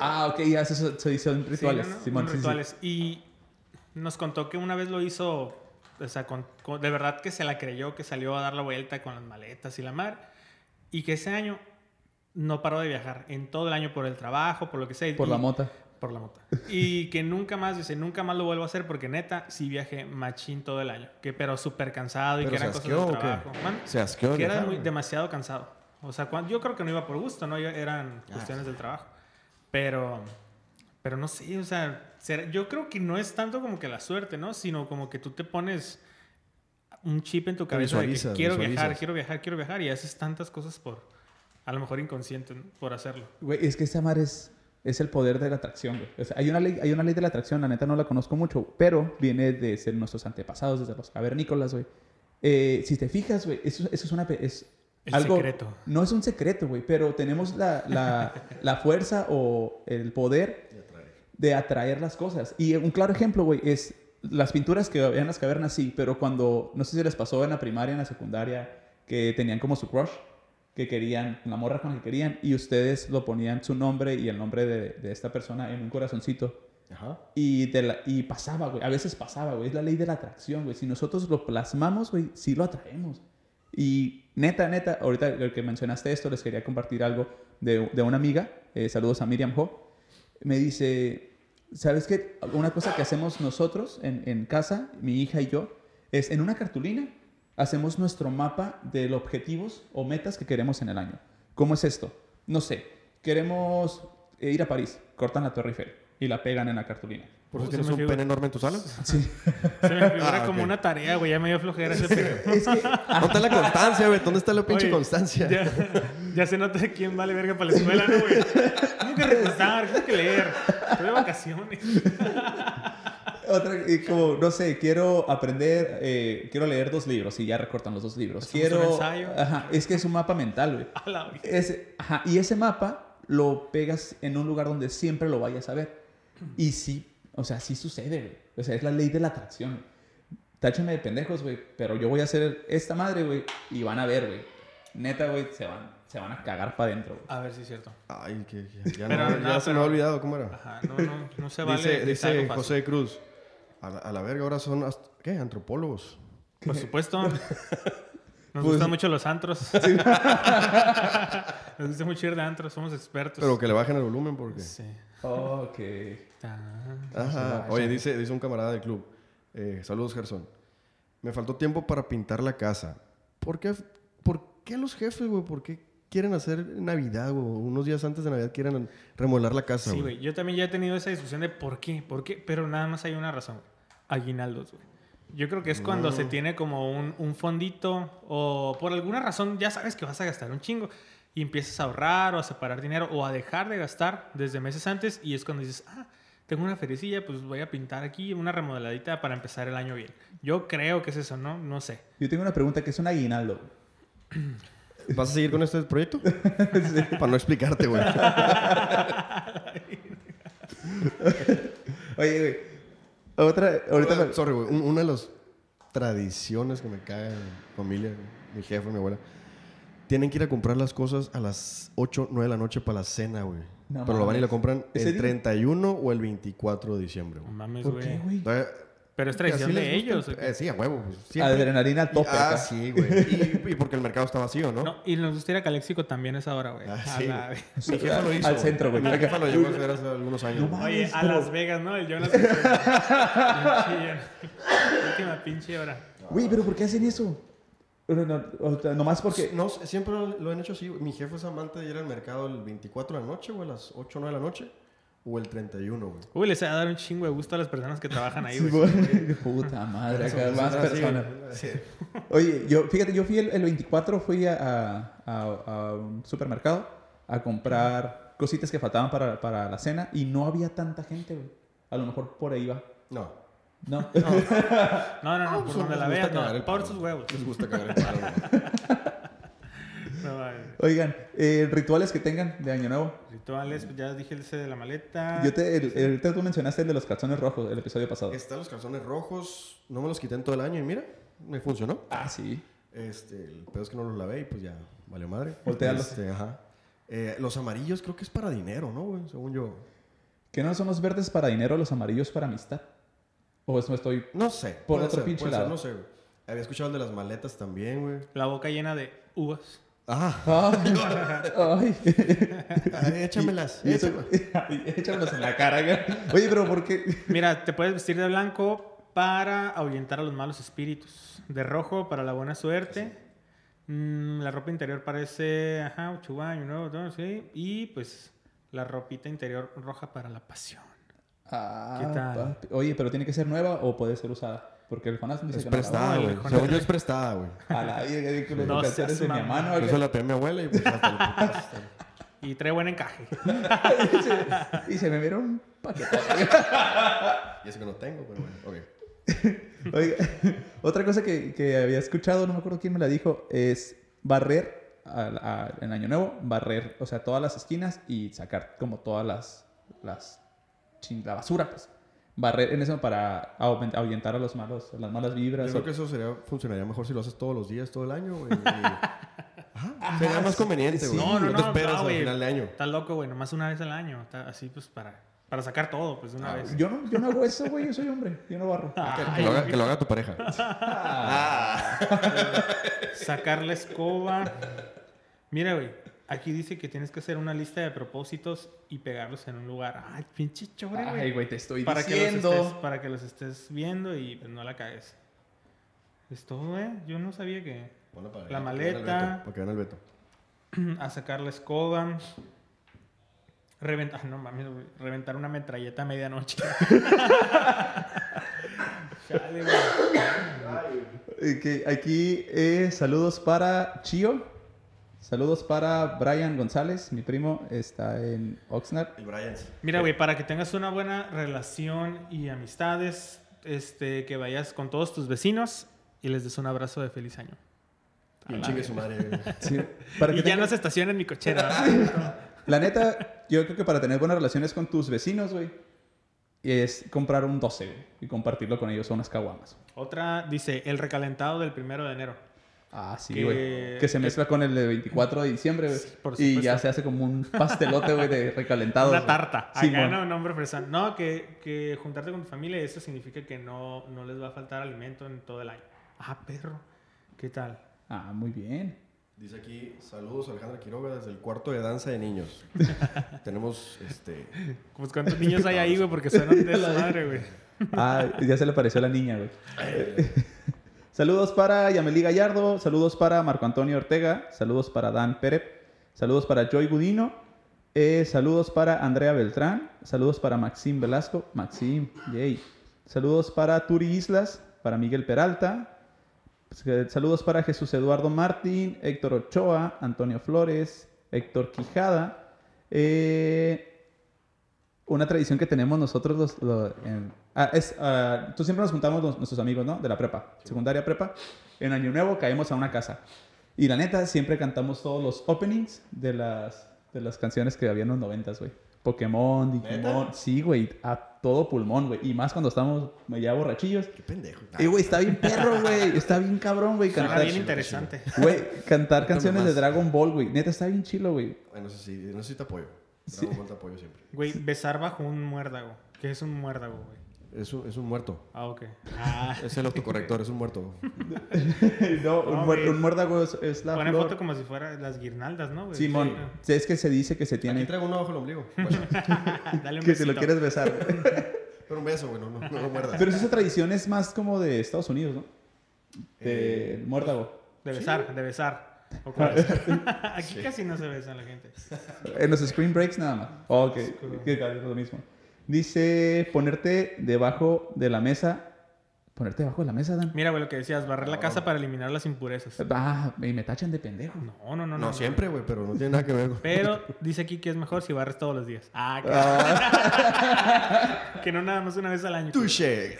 Ah, ok, ya, eso son, son- son rituales. Sí, ¿no? Simón, Unos sí, sí. rituales. Y nos contó que una vez lo hizo, o sea, con- con- de verdad que se la creyó, que salió a dar la vuelta con las maletas y la mar. Y que ese año no paró de viajar, en todo el año por el trabajo, por lo que sea. Por y- la mota. Por la mota. Y que nunca más, dice, nunca más lo vuelvo a hacer porque neta, sí viajé machín todo el año. Que, pero súper cansado y ¿Pero que eran cosas asqueó del trabajo. Man, Se asqueó que era muy- demasiado cansado. O sea, cuan- yo creo que no iba por gusto, ¿no? Yo- Eran Ah, cuestiones del trabajo. Pero, pero no sé, o sea, yo creo que no es tanto como que la suerte, ¿no? Sino como que tú te pones un chip en tu cabeza de que visualizas, quiero viajar, quiero viajar, quiero viajar y haces tantas cosas por, a lo mejor inconsciente, ¿no? por hacerlo. Güey, es que esa madre es, es el poder de la atracción, güey. O sea, hay, una ley, hay una ley de la atracción, la neta no la conozco mucho, pero viene de ser nuestros antepasados, desde los cavernícolas, güey. Eh, si te fijas, güey, eso, eso es una... Es El algo, secreto. No es un secreto, güey, pero tenemos la, la, la fuerza o el poder de atraer las cosas. Y un claro ejemplo, güey, es las pinturas que había en las cavernas, sí, pero cuando, no sé si les pasó en la primaria, en la secundaria, que tenían como su crush, que querían, la morra con la que querían, y ustedes lo ponían su nombre y el nombre de, de esta persona en un corazoncito. Ajá. Y, de la- y pasaba, güey. A veces pasaba, güey. Es la ley de la atracción, güey. Si nosotros lo plasmamos, güey, sí lo atraemos. Y neta, neta, ahorita el que mencionaste esto, les quería compartir algo de, de una amiga. eh, saludos a Miriam Ho. Me dice, ¿sabes qué? Una cosa que hacemos nosotros en, en casa, mi hija y yo, es en una cartulina hacemos nuestro mapa de los objetivos o metas que queremos en el año. ¿Cómo es esto? No sé, queremos eh, ir a París, cortan la Torre Eiffel y la pegan en la cartulina. ¿Por eso tienes un figura. pene enorme en tu sala? Sí. Se me figura Ah, como ok. una tarea, güey, ya me dio flojera ese pedo. Es que ¿Dónde está la constancia, güey? ¿Dónde está la pinche Oye, constancia? Ya, ya se nota quién vale verga para la escuela, ¿no, güey? Tengo que recostar, tengo que leer. Estoy de vacaciones. Otra, y como, no sé, quiero aprender, eh, quiero leer dos libros y ya recortan los dos libros. Hacemos Quiero, un ensayo. Ajá, es que es un mapa mental, güey. A la verga. Ese, ajá, y ese mapa lo pegas en un lugar donde siempre lo vayas a ver. Y sí, o sea, sí sucede, güey. O sea, es la ley de la atracción. Táchame de pendejos, güey, pero yo voy a hacer esta madre, güey, y van a ver, güey. Neta, güey, se van, se van a cagar para adentro. A ver si es cierto. Ay, que, que- ya, Pero, no, ya no, se me pero- ha olvidado cómo era. Ajá, no, no, no se vale. dice dice. José Cruz. A la, a la verga, ahora son, ¿qué? Antropólogos. Por supuesto. Nos Pues- gustan mucho los antros. Nos gusta mucho ir de antros, somos expertos. Pero que le bajen el volumen porque... Sí. Ok. Ajá. Oye, dice, dice un camarada del club. eh, saludos, Gerson. Me faltó tiempo para pintar la casa. ¿Por qué, por qué los jefes, güey? ¿Por qué quieren hacer Navidad, güey? Unos días antes de Navidad quieren remodelar la casa, Sí, güey. güey. Yo también ya he tenido esa discusión de por qué, por qué, pero nada más hay una razón. Aguinaldos, güey. Yo creo que es cuando se tiene como un, un fondito o por alguna razón ya sabes que vas a gastar un chingo y empiezas a ahorrar o a separar dinero o a dejar de gastar desde meses antes y es cuando dices, ah, tengo una feriecilla, pues voy a pintar aquí una remodeladita para empezar el año bien. Yo creo que es eso, ¿no? No sé. Yo tengo una pregunta que es un aguinaldo. ¿Vas a seguir con este proyecto? Para no explicarte, güey. Oye, güey. Otra, ahorita me- Sorry, güey. un- Una de las tradiciones que me cae en familia, mi jefe, mi abuela, tienen que ir a comprar las cosas a las 8, 9 de la noche para la cena, güey. No Pero lo van y mames. la compran ¿Ese el día? 31 o el 24 de diciembre, No güey. mames, ¿Por qué, güey. Pero es les de ellos. eh, sí, a huevo. siempre. Adrenalina al tope. Ah, acá. sí, güey. Y, y porque el mercado está vacío, ¿no? No, y nos gusta ir a Caléxico también a esa hora, güey. Ah, A sí, la- güey. Mi jefa lo hizo. Al centro, güey. Mi jefa lo llegó a hacer hace algunos años. No. Oye, a Las Vegas, ¿no? El Jonas. Última pinche hora. Güey, pero ¿por qué hacen eso? No, no, o sea, nomás porque... No, siempre lo, han hecho así. Mi jefe es amante de ir al mercado el 24 de la noche, güey, a las 8 o 9 de la noche. O el 31, güey. Uy, les va a dar un chingo de gusto a las personas que trabajan ahí, güey. Puta madre, acá más personas. Sí. Oye, yo, fíjate, yo fui el, el 24, fui a, a- a- a un supermercado a comprar cositas que faltaban para, para la cena y no había tanta gente, güey. A lo mejor por ahí va. No. No. No, no, no, Ah, por pues, donde la veas, no. Por sus huevos. Les gusta cagar el palo, güey. No, vale. Oigan, eh, rituales que tengan de Año Nuevo. Rituales, pues, ya dije ese de la maleta. Yo te, el, el- ahorita tú mencionaste el de los calzones rojos, el episodio pasado. Están los calzones rojos. No me los quité en todo el año y mira, me funcionó. Ah, sí. Este, el pedo es que no los lavé y pues ya valió madre. Voltealos. Este, ajá. Eh, los amarillos creo que es para dinero, ¿no, güey? Según yo. ¿Que no son los verdes para dinero, los amarillos para amistad? ¿O eso estoy...? No sé. Por puede otro ser, pinche puede ser, lado. no sé, güey. Había escuchado el de las maletas también, güey. La boca llena de uvas. Ah, Ay, ay, échamelas. Y eso- échamelas. En la cara. güey. Oye, pero ¿por qué? Mira, te puedes vestir de blanco para ahuyentar a los malos espíritus. De rojo para la buena suerte. Mm, la ropa interior parece, ajá, chubaño, ¿no? ¿no? Sí. Y pues la ropita interior roja para la pasión. Ah, ¿Qué tal? Oye, pero tiene que ser nueva o puede ser usada. Porque el Jonás me dice Es que no prestada, güey. Según yo es prestada, güey. A la digo, con los No de mi mamón. mano. Yo se la pedí a mi abuela y pues hasta. Y trae buen encaje. y se me vieron un paquete. Y eso que no tengo, pero bueno. Ok. Oiga, otra cosa que, que había escuchado, no me acuerdo quién me la dijo, es barrer al- a- en Año Nuevo, barrer, o sea, todas las esquinas y sacar como todas las, las la basura, pues. Barrer en eso para ahuyentar a los malos, a las malas Yo vibras. creo o- que eso sería, funcionaría mejor si lo haces todos los días, todo el año, güey. Ajá, sería más conveniente, güey. No, no, te no, esperas no, al final de año. Está loco, güey. Nomás una vez al año. Está así, pues, para, para sacar todo, pues, de una Ah, vez. Yo no, yo no hago eso, güey, yo soy hombre, yo no barro. Que, que lo haga, que lo haga tu pareja. Sacar la escoba. Mira, güey. Aquí dice que tienes que hacer una lista de propósitos y pegarlos en un lugar. Ay, pinche chore, Ay, güey. güey, te estoy Para, que los diciendo. estés- para que los estés viendo y pues, no la cagues. Es todo, güey. Yo no sabía que. Para- La maleta. Para que vean el Beto. a sacar la escoba. Reventar, no mames, güey. Reventar una metralleta a medianoche. Chale, güey. Eh, que aquí eh, saludos para Chio. Saludos para Brian González, mi primo, está en Oxnard. El Brian. Mira, güey, para que tengas una buena relación y amistades, este, que vayas con todos tus vecinos y les des un abrazo de feliz año. Y un chingue su madre. güey. Sí, para y que ya tenga- no se estaciona en mi cochera. La neta, yo creo que para tener buenas relaciones con tus vecinos, güey, es comprar un 12, güey, y compartirlo con ellos, son unas caguamas. Otra dice, el recalentado del primero de enero. Ah, sí, Que- güey. Que se mezcla con el de 24 de diciembre, güey. por y ya se hace como un pastelote, güey, de recalentado. Una tarta. Sí, Acá no, nombre fresón. No, que, que juntarte con tu familia, eso significa que no, no les va a faltar alimento en todo el año. Ah, perro. ¿Qué tal? Ah, muy bien. Dice aquí, saludos Alejandra Quiroga desde el cuarto de danza de niños. Tenemos, este... Pues cuántos niños hay ahí, güey, porque suenan de su madre, güey. Ah, ya se le pareció a la niña, güey. Saludos para Yameli Gallardo, saludos para Marco Antonio Ortega, saludos para Dan Pérez, saludos para Joy Gudino, eh, saludos para Andrea Beltrán, saludos para Maxim Velasco, Maxim, yay. Saludos para Turi Islas, para Miguel Peralta, eh, saludos para Jesús Eduardo Martín, Héctor Ochoa, Antonio Flores, Héctor Quijada, eh, una tradición que tenemos nosotros los, ah, es ah, tú siempre nos juntamos los- nuestros amigos no de la prepa secundaria prepa en año nuevo caemos a una casa y la neta siempre cantamos todos los openings de las de las canciones que había en los noventas güey Pokémon Digimon sí güey a todo pulmón güey y más cuando estamos ya borrachillos Qué pendejo. y güey está bien perro güey está bien cabrón güey cantar bien interesante. güey cantar canciones de. Dragon Ball güey neta está bien chilo güey Bueno, eso sí, sí te apoyo. Sí. Dragon Ball te apoyo siempre. Güey, besar bajo un muérdago. ¿Qué es un muérdago, güey? Es un, es un muerto. Ah, ok. Ah, Es el autocorrector, es un muerto. no, un, No, muer- güey. un muérdago es, es la pone flor. foto como si fuera las guirnaldas, ¿no, güey? Simón, Sí. es que se dice que se Aquí tiene traigo uno bajo el ombligo. Bueno, Dale un que se lo besito. quieres besar. pero un beso, güey, no, no, no lo muerdas. Pero esa tradición es más como de Estados Unidos, ¿no? Eh, De muérdago. De besar, de besar. ¿O cuál es? Aquí casi no se besa la gente. En los screen breaks nada más. Oh, ok, que es lo mismo. Dice ponerte debajo de la mesa. Ponerte debajo de la mesa, Dan. Mira, güey, lo que decías, barrer la casa para eliminar las impurezas. Ah, y me tachan de pendejo. No, no, no. No, siempre, güey, pero no tiene nada que ver. con- Pero dice aquí que es mejor si barres todos los días. Ah, claro. que no nada más una vez al año. Touché.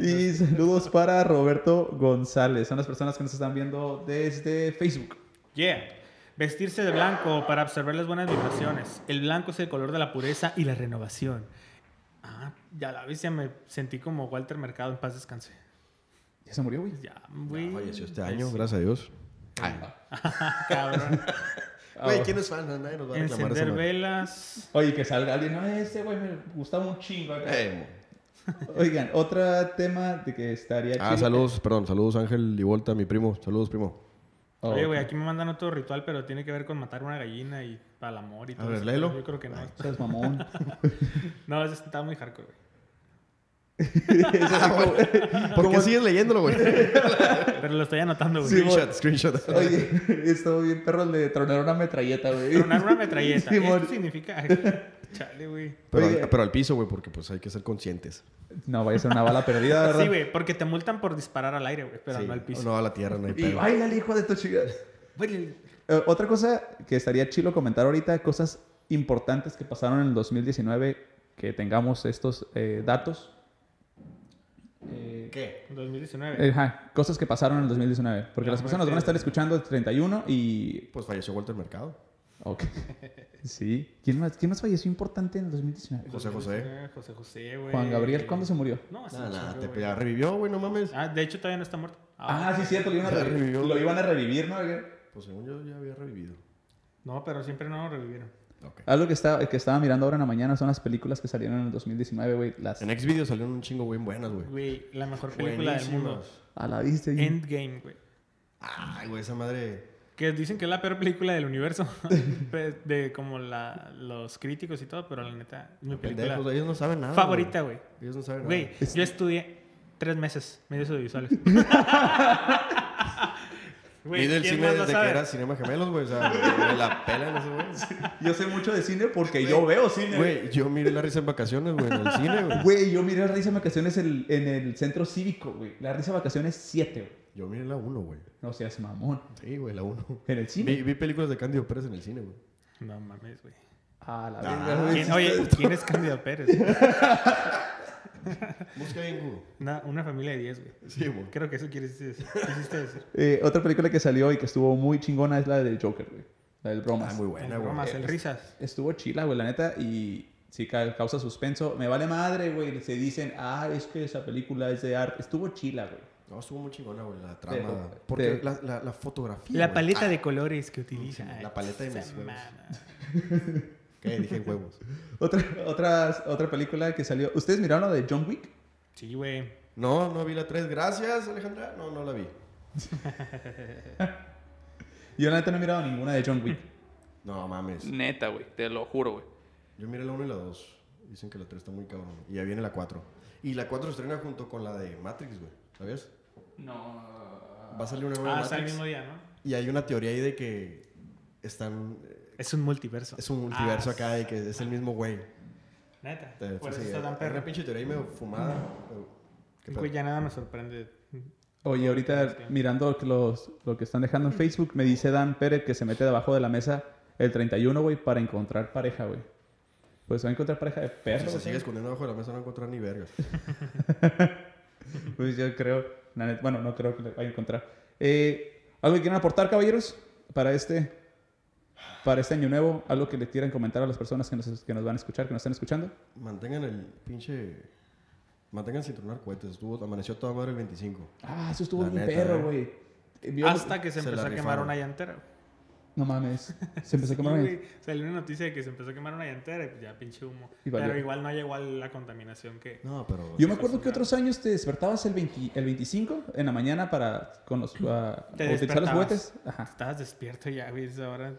Y saludos para Roberto González. Son las personas que nos están viendo desde Facebook. Yeah. Vestirse de blanco para absorber las buenas vibraciones. El blanco es el color de la pureza y la renovación. Ah, ya la vez ya me sentí como Walter Mercado en paz descanse. Ya se murió, güey. Ya, güey. Falleció este año, gracias a Dios. Cabrón. Güey, ¿quién es fan? Nadie nos va a reclamar Encender velas. Oye, que salga alguien. No, ese güey me gustaba un chingo. acá". Eh, Oigan, otro tema de que estaría Ah, chido- saludos, perdón, saludos Ángel y Volta, mi primo. Saludos, primo. Oye, güey, aquí me mandan otro ritual, pero tiene que ver con matar una gallina y para el amor y todo ver, eso. léelo. Yo creo que no. Seas mamón. No, eso está muy hardcore, güey. ¿Por qué sigues leyéndolo, güey? Pero lo estoy anotando, güey. Sí, screenshot, screenshot. Oye, estuvo bien perro el de tronar una metralleta, güey. Tronar una metralleta. Esto significa... Chale, güey. Pero, al, pero al piso, güey, porque pues hay que ser conscientes. No, vaya a ser una bala perdida, ¿verdad? Sí, güey, porque te multan por disparar al aire, güey, pero Sí, no al piso. No a la tierra, no hay Y pedo. baila el hijo de tu chica. Güey, Eh, otra cosa que estaría chilo comentar ahorita, cosas importantes que pasaron en el 2019, que tengamos estos eh, datos. ¿Qué? 2019. eh, ajá, cosas que pasaron en el 2019. Porque La las personas van a estar escuchando el 31 y... Pues falleció Walter Mercado. Ok. Sí. ¿Quién más, ¿Quién más falleció importante en el 2019? José José. José José, güey. Juan Gabriel, ¿cuándo se murió? No, hace Nada, chingo, te güey. ya revivió, güey, no mames. Ah, de hecho todavía no está muerto. Ah, sí, cierto, lo iban a, Ya revi- revivió. lo iban a revivir, ¿no? Pues según yo ya había revivido. No, pero siempre no lo revivieron. Algo que, está, que estaba mirando ahora en la mañana son las películas que salieron en el 2019, güey. Las... En Xvideos salieron un chingo, güey, buenas, güey. Güey, la mejor película del mundo. A la vista. y- Endgame, güey. Ay, güey, esa madre. Que dicen que es la peor película del universo. Pe- de como la, los críticos y todo, pero la neta, es mi película Pendejos, ellos no saben nada. favorita, güey. güey. Ellos no saben Güey, nada. yo estudié tres meses medios audiovisuales. Güey, Mide el ¿quién cine desde que era Cinema Gemelos, güey. O sea, me la pelan esos güey. Yo sé mucho de cine porque Güey. yo veo cine. Güey, yo miré la risa en vacaciones, güey, en el cine, güey. Güey, yo miré la risa de vacaciones en, en el centro cívico, güey. La risa de vacaciones 7, güey. Yo miré la 1, güey. No seas mamón. Sí, güey, la 1. En el cine. Vi, vi películas de Cándido Pérez en el cine, güey. No mames, güey. La Ah. verga, güey. ¿Quién- Oye, ¿quién es Cándido Pérez? Busca bien Google. Una, una familia de 10, güey. Sí, güey. Creo que eso quieres decir. quisiste decir. Eh, otra película que salió y que estuvo muy chingona es la de Joker, güey. La del bromas. Ah, muy buena, güey. bromas, el risas. Estuvo chila, güey, la neta, y sí ca- causa suspenso. Me vale madre, güey. Se dicen, ah, es que esa película es de arte. Estuvo chila, güey. No, estuvo muy chingona, güey, la trama. Pero- porque la, la, la fotografía. La paleta Ah, de colores que utiliza. sí, la paleta de mis ¿Qué? Dije huevos. Otra, otra, otra película que salió. ¿Ustedes miraron la de John Wick? Sí, güey. No, no vi la 3. Gracias, Alejandra. No, no la vi. Yo la neta no he mirado ninguna de John Wick. No mames. Neta, güey, te lo juro, güey. Yo miré la 1 y la 2. Dicen que la 3 está muy cabrón. Y ya viene la 4. Y la 4 se estrena junto con la de Matrix, güey. ¿Sabías? No. Va a salir una nueva Ah, está el Matrix. mismo día, ¿no? Y hay una teoría ahí de que están. Es un multiverso. Es un multiverso Ah, acá y que es el mismo güey. Neta. Te- Por eso sí, está tan perro. Una pinche teoría ahí medio fumada. Güey, ya nada me sorprende. Oye, ahorita mirando que los, lo que están dejando en Facebook, me dice Dan Pérez que se mete debajo de la mesa el 31, güey, para encontrar pareja, güey. Pues va a encontrar pareja de Si perro. se sigue escondiendo abajo de la mesa no va a encontrar ni vergas. Pues yo creo, bueno, no creo que le vaya a encontrar. Eh, ¿Algo que quieran aportar, caballeros, para este, para este año nuevo? ¿Algo que le quieran comentar a las personas que nos, que nos van a escuchar, que nos están escuchando? Mantengan el pinche. Mantengan sin tronar cohetes. Estuvo, amaneció toda madre el 25. Ah, eso estuvo bien perro, eh. güey. Eh, Hasta que se, se empezó a quemar una llantera. No mames. Se empezó a quemar. Una- güey, Salió una noticia de que se empezó a quemar una llantera y pues ya pinche humo. Y. Pero igual no llegó a la contaminación que... No, pero. Yo me acuerdo que otros años te despertabas el, 20 el 25 en la mañana para con los, Te utilizar los juguetes. Ajá. Estabas despierto ya, güey, ahora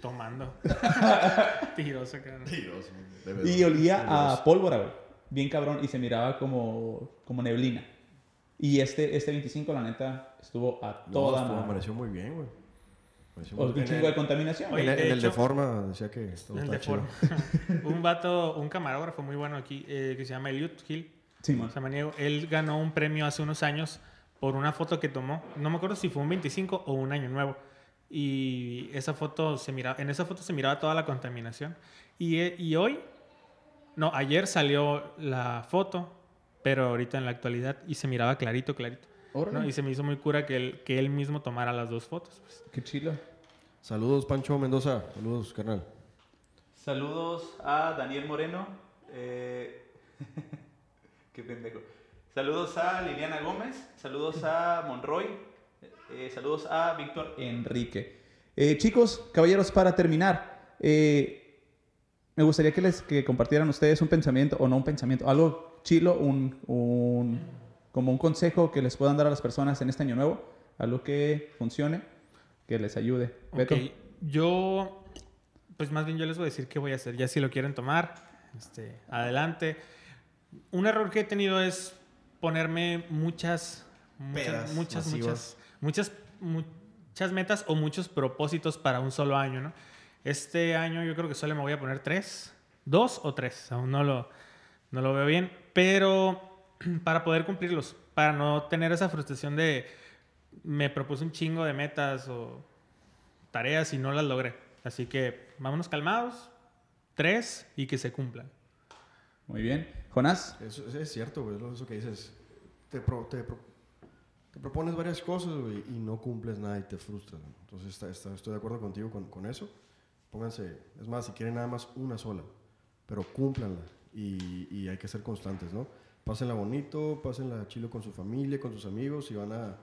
tomando. Tiroso, cabrón. De Y olía a pólvora, güey. Bien cabrón. Y se miraba como, como neblina. Y este, este 25, la neta, estuvo a No, toda madre. amaneció muy bien, güey. Amaneció O muy un chingo de contaminación. Oye, En el, de en el de forma decía que todo está de chido. Un vato, un camarógrafo muy bueno aquí, eh, que se llama Elliot Hill, Simón. samaniego. Él ganó un premio hace unos años por una foto que tomó. No me acuerdo si fue un 25 o un año nuevo. Y esa foto se miraba, en esa foto se miraba toda la contaminación. Y, eh, y hoy, no, ayer salió la foto, pero ahorita en la actualidad, y se miraba clarito, clarito. ¿no? Y se me hizo muy cura que él, que él mismo tomara las dos fotos. pues. Qué chilo. Saludos, Pancho Mendoza. Saludos, carnal. Saludos a Daniel Moreno. eh, Qué pendejo. Saludos a Liliana Gómez. Saludos a Monroy. Eh, saludos a Víctor Enrique. Eh, chicos, caballeros, para terminar, eh, me gustaría que les que compartieran ustedes un pensamiento, o no un pensamiento, algo chilo, un, un- como un consejo que les puedan dar a las personas en este año nuevo, algo que funcione, que les ayude. Beto. Ok, yo, pues más bien yo les voy a decir qué voy a hacer. Ya si lo quieren tomar, este, adelante. Un error que he tenido es ponerme muchas, muchas, Pedas muchas, masivas. muchas, muchas, muchas metas o muchos propósitos para un solo año, ¿no? Este año yo creo que solo me voy a poner tres, dos o tres, aún no lo, no lo veo bien, pero para poder cumplirlos, para no tener esa frustración de me propuse un chingo de metas o tareas y no las logré. Así que vámonos calmados, tres y que se cumplan. Muy bien. Jonás. Eso, eso es cierto, güey. Eso que dices. Te, pro- te, pro- te propones varias cosas, y no cumples nada y te frustras. güey. Entonces, está- está- estoy de acuerdo contigo con, con eso. Pónganse, es más, si quieren nada más una sola, pero cúmplanla. Y, y hay que ser constantes, ¿no? Pásenla bonito, pásenla chilo con su familia, con sus amigos. Si van a,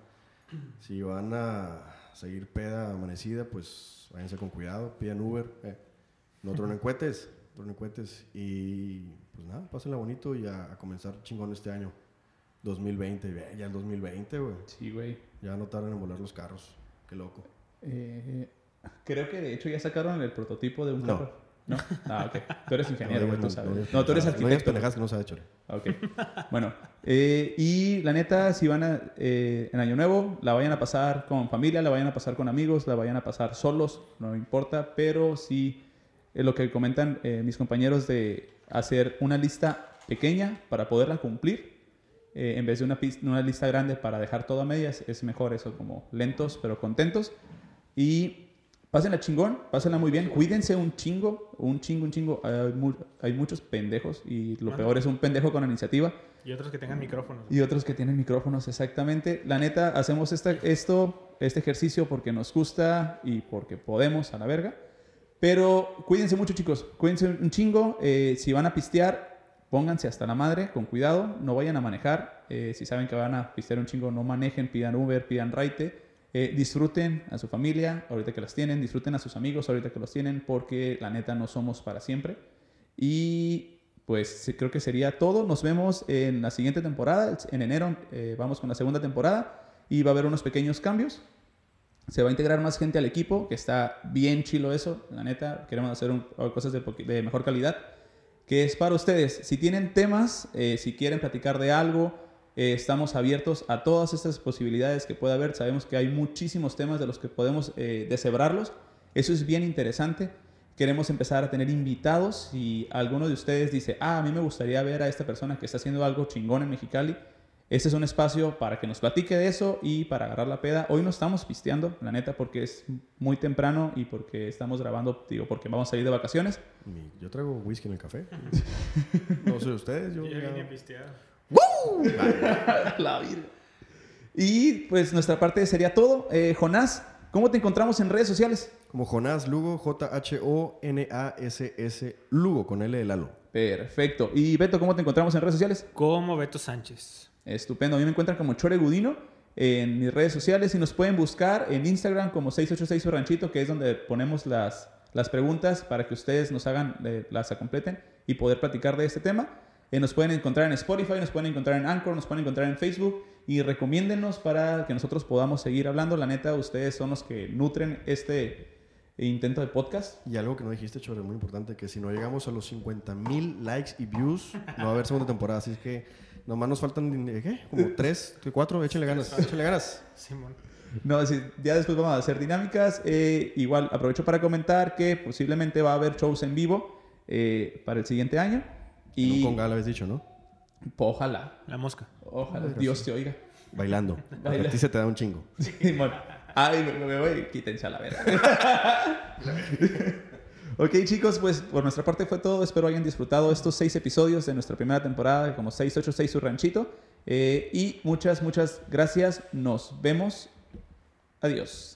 si van a seguir peda amanecida, pues váyanse con cuidado, pidan Uber. eh. No tronen cohetes, tronen cohetes. Y pues nada, pásenla bonito y a, a comenzar chingón este año. 2020, ve, ya el 2020, güey. Sí, güey. Ya no tardan en volar los carros. Qué loco. Eh, creo que de hecho ya sacaron el prototipo de un No. carro. ¿No? Ah, ok. Tú eres ingeniero, güey, digas- tú sabes. digas No, tú eres No arquitecto. que no sabes, chore. Ok. Bueno, eh, y la neta, si van a, eh, en Año Nuevo, la vayan a pasar con familia, la vayan a pasar con amigos, la vayan a pasar solos, no importa, pero sí, eh, lo que comentan eh, mis compañeros de hacer una lista pequeña para poderla cumplir, eh, en vez de una, lista grande para dejar todo a medias, es mejor eso, como lentos pero contentos. Y pásenla chingón, pásenla muy bien, cuídense un chingo, un chingo, un chingo. Hay, mu- hay muchos pendejos y lo peor es un pendejo con iniciativa. Y otros que tengan micrófonos. Y otros que tienen micrófonos, exactamente. La neta, hacemos esta, esto este ejercicio porque nos gusta y porque podemos a la verga. Pero cuídense mucho, chicos. Cuídense un chingo. Eh, si van a pistear, pónganse hasta la madre, con cuidado. No vayan a manejar. Eh, si saben que van a pistear un chingo, no manejen. Pidan Uber, pidan Raite. Eh, disfruten a su familia ahorita que las tienen. Disfruten a sus amigos ahorita que los tienen. Porque la neta no somos para siempre. Y pues creo que sería todo. Nos vemos en la siguiente temporada. En enero eh, vamos con la segunda temporada. Y va a haber unos pequeños cambios. Se va a integrar más gente al equipo, que está bien chilo eso, la neta. Queremos hacer un- cosas de, mejor calidad. Que es para ustedes. Si tienen temas, eh, si quieren platicar de algo, eh, estamos abiertos a todas estas posibilidades que pueda haber. Sabemos que hay muchísimos temas de los que podemos eh, deshebrarlos. Eso es bien interesante. Queremos empezar a tener invitados. Si alguno de ustedes dice, ah, a mí me gustaría ver a esta persona que está haciendo algo chingón en Mexicali, este es un espacio para que nos platique de eso y para agarrar la peda. Hoy no estamos pisteando, la neta, porque es muy temprano y porque estamos grabando, digo, porque vamos a salir de vacaciones. Yo traigo whisky en el café. no sé ustedes, yo. Yo ya- vine a pistear. la vida. Y pues nuestra parte sería todo. Eh, Jonás, ¿cómo te encontramos en redes sociales? Como Jonás Lugo, J-H-O-N-A-S-S Lugo, con L de Lalo. Perfecto. Y Beto, ¿cómo te encontramos en redes sociales? Como Beto Sánchez. Estupendo. A mí me encuentran como Chore Gudino en mis redes sociales y nos pueden buscar en Instagram como 686 Su Ranchito, que es donde ponemos las, las preguntas para que ustedes nos hagan, eh, las completen y poder platicar de este tema. Eh, nos pueden encontrar en Spotify, nos pueden encontrar en Anchor, nos pueden encontrar en Facebook y recomiéndenos para que nosotros podamos seguir hablando. La neta, ustedes son los que nutren este intento de podcast. Y algo que no dijiste, Chore, muy importante, que si no llegamos a los 50 mil likes y views, no va a haber segunda temporada. Así que nomás nos faltan, ¿qué? Como tres, cuatro, échenle ganas, échenle ganas. Simón. No, sí, ya después vamos a hacer dinámicas. Eh, igual aprovecho para comentar que posiblemente va a haber shows en vivo eh, para el siguiente año. Y No con Gala habéis dicho, ¿no? ojalá, La mosca. ojalá Dios te oiga. Bailando. Baila. a ti se te da un chingo. Simón. Ay, me, me voy, quítense a la verga. ok, chicos, pues por nuestra parte fue todo. Espero hayan disfrutado estos seis episodios de nuestra primera temporada, como 686 Su Ranchito. Eh, y muchas, muchas gracias. Nos vemos. Adiós.